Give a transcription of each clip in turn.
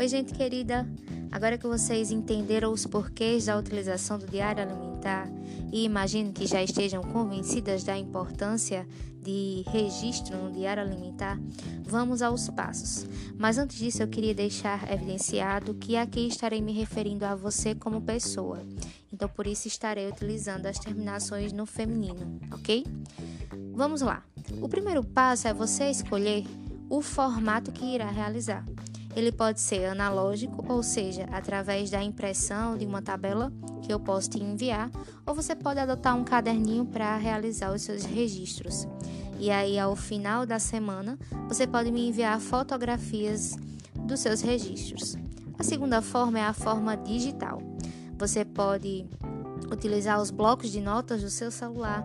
Oi, gente querida! Agora que vocês entenderam os porquês da utilização do diário alimentar e imagino que já estejam convencidas da importância de registro no diário alimentar, vamos aos passos. Mas antes disso, eu queria deixar evidenciado que aqui estarei me referindo a você como pessoa. Então, por isso estarei utilizando as terminações no feminino, ok? Vamos lá. O primeiro passo é você escolher o formato que irá realizar. Ele pode ser analógico, ou seja, através da impressão de uma tabela que eu posso te enviar, ou você pode adotar um caderninho para realizar os seus registros. E aí, ao final da semana, você pode me enviar fotografias dos seus registros. A segunda forma é a forma digital. Você pode utilizar os blocos de notas do seu celular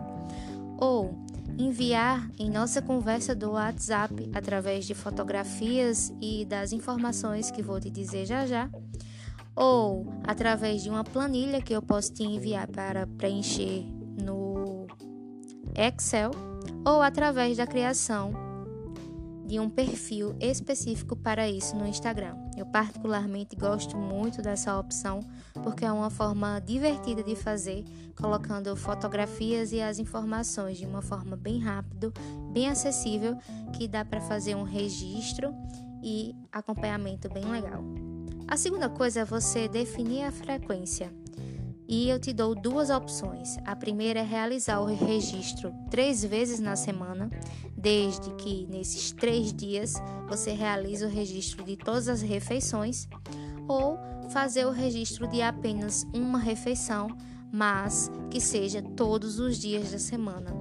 ou enviar em nossa conversa do WhatsApp através de fotografias e das informações que vou te dizer já já, ou através de uma planilha que eu posso te enviar para preencher no Excel, ou através da criação de um perfil específico para isso no Instagram. Eu particularmente gosto muito dessa opção porque é uma forma divertida de fazer, colocando fotografias e as informações de uma forma bem rápido, bem acessível, que dá para fazer um registro e acompanhamento bem legal. A segunda coisa é você definir a frequência. E eu te dou duas opções. A primeira é realizar o registro três vezes na semana, desde que nesses três dias você realize o registro de todas as refeições, ou fazer o registro de apenas uma refeição, mas que seja todos os dias da semana.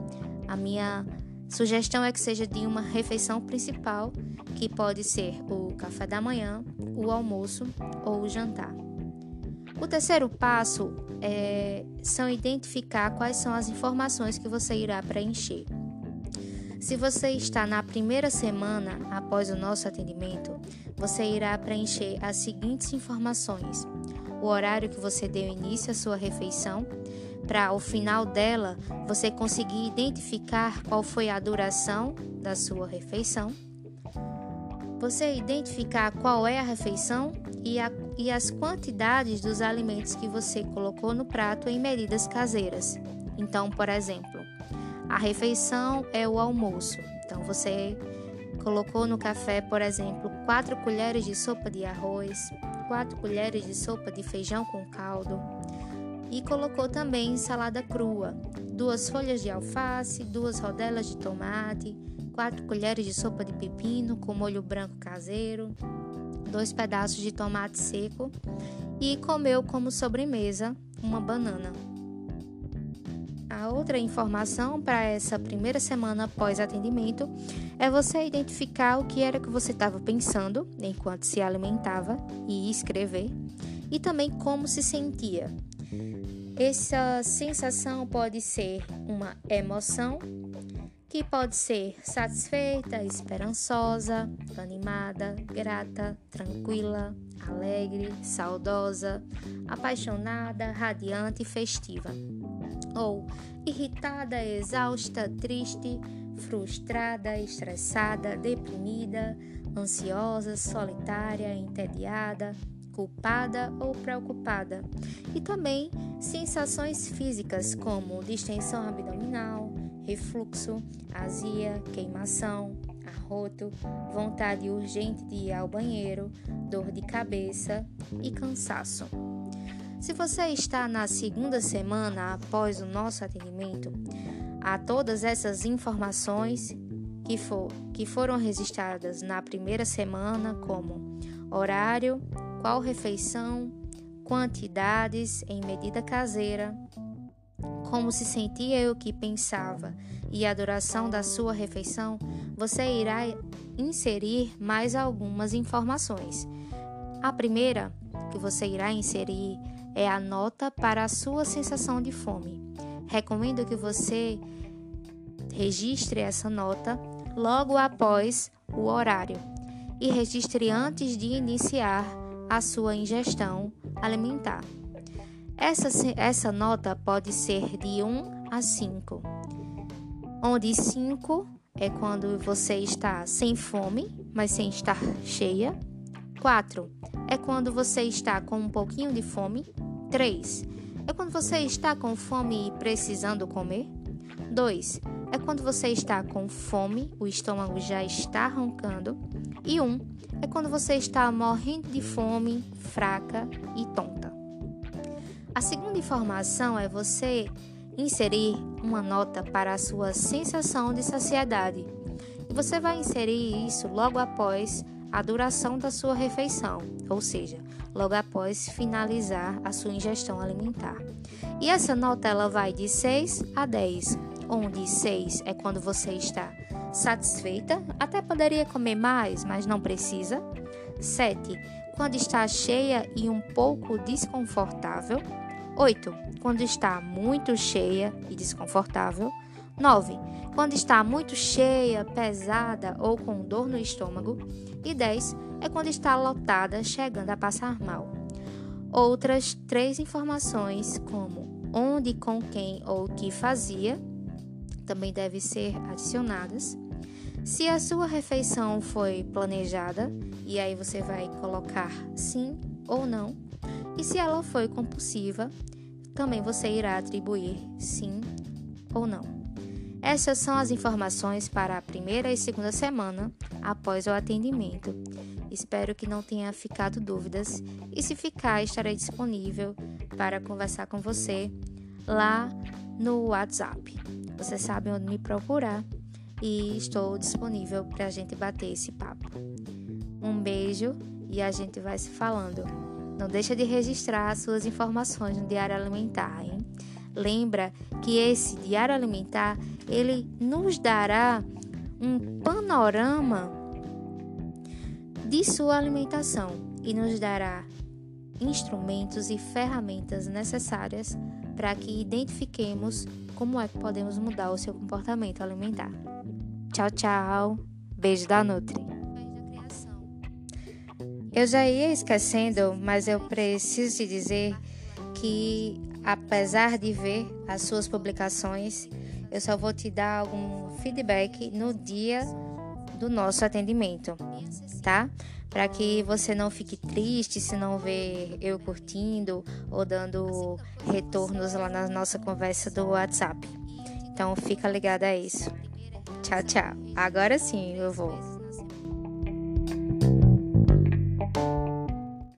A minha sugestão é que seja de uma refeição principal, que pode ser o café da manhã, o almoço ou o jantar. O terceiro passo é, são identificar quais são as informações que você irá preencher. Se você está na primeira semana após o nosso atendimento, você irá preencher as seguintes informações: o horário que você deu início à sua refeição, para ao final dela você conseguir identificar qual foi a duração da sua refeição. Você identificar qual é a refeição e, a, e as quantidades dos alimentos que você colocou no prato em medidas caseiras. Então, por exemplo, a refeição é o almoço. Então, você colocou no café, por exemplo, 4 colheres de sopa de arroz, 4 colheres de sopa de feijão com caldo e colocou também salada crua, duas folhas de alface, duas rodelas de tomate, 4 colheres de sopa de pepino com molho branco caseiro, dois pedaços de tomate seco e comeu como sobremesa uma banana. A outra informação para essa primeira semana após atendimento é você identificar o que era que você estava pensando enquanto se alimentava e escrever, e também como se sentia. Essa sensação pode ser uma emoção, que pode ser satisfeita, esperançosa, animada, grata, tranquila, alegre, saudosa, apaixonada, radiante e festiva. Ou irritada, exausta, triste, frustrada, estressada, deprimida, ansiosa, solitária, entediada, culpada ou preocupada. E também sensações físicas como distensão abdominal, refluxo, azia, queimação, arroto, vontade urgente de ir ao banheiro, dor de cabeça e cansaço. Se você está na segunda semana após o nosso atendimento, há todas essas informações que, for, que foram registradas na primeira semana, como horário, qual refeição, quantidades em medida caseira, como se sentia e o que pensava, e a duração da sua refeição, você irá inserir mais algumas informações. A primeira que você irá inserir é a nota para a sua sensação de fome. Recomendo que você registre essa nota logo após o horário e registre antes de iniciar a sua ingestão alimentar. Essa, essa nota pode ser de 1 a 5, onde 5 é quando você está sem fome, mas sem estar cheia. 4. É quando você está com um pouquinho de fome. 3. É quando você está com fome e precisando comer. 2. É quando você está com fome, o estômago já está roncando. E 1. Um, é quando você está morrendo de fome, fraca e tonta. A segunda informação é você inserir uma nota para a sua sensação de saciedade. E você vai inserir isso logo após a duração da sua refeição, ou seja, logo após finalizar a sua ingestão alimentar. E essa nota ela vai de 6 a 10, onde 6 é quando você está satisfeita, até poderia comer mais, mas não precisa. 7, quando está cheia e um pouco desconfortável. 8. Quando está muito cheia e desconfortável. 9. Quando está muito cheia, pesada ou com dor no estômago. E 10 é quando está lotada, chegando a passar mal. Outras três informações, como onde, com quem ou o que fazia, também devem ser adicionadas. Se a sua refeição foi planejada, e aí você vai colocar sim ou não. E se ela foi compulsiva, também você irá atribuir sim ou não. Essas são as informações para a primeira e segunda semana após o atendimento. Espero que não tenha ficado dúvidas e, se ficar, estarei disponível para conversar com você lá no WhatsApp. Você sabe onde me procurar e estou disponível para a gente bater esse papo. Um beijo e a gente vai se falando. Não deixa de registrar suas informações no Diário Alimentar, hein? Lembra que esse Diário Alimentar, ele nos dará um panorama de sua alimentação e nos dará instrumentos e ferramentas necessárias para que identifiquemos como é que podemos mudar o seu comportamento alimentar. Tchau, tchau. Beijo da Nutri. Eu já ia esquecendo, mas eu preciso te dizer que, apesar de ver as suas publicações, eu só vou te dar algum feedback no dia do nosso atendimento, tá? Para que você não fique triste se não ver eu curtindo ou dando retornos lá na nossa conversa do WhatsApp. Então fica ligado a isso. Tchau, tchau. Agora sim eu vou.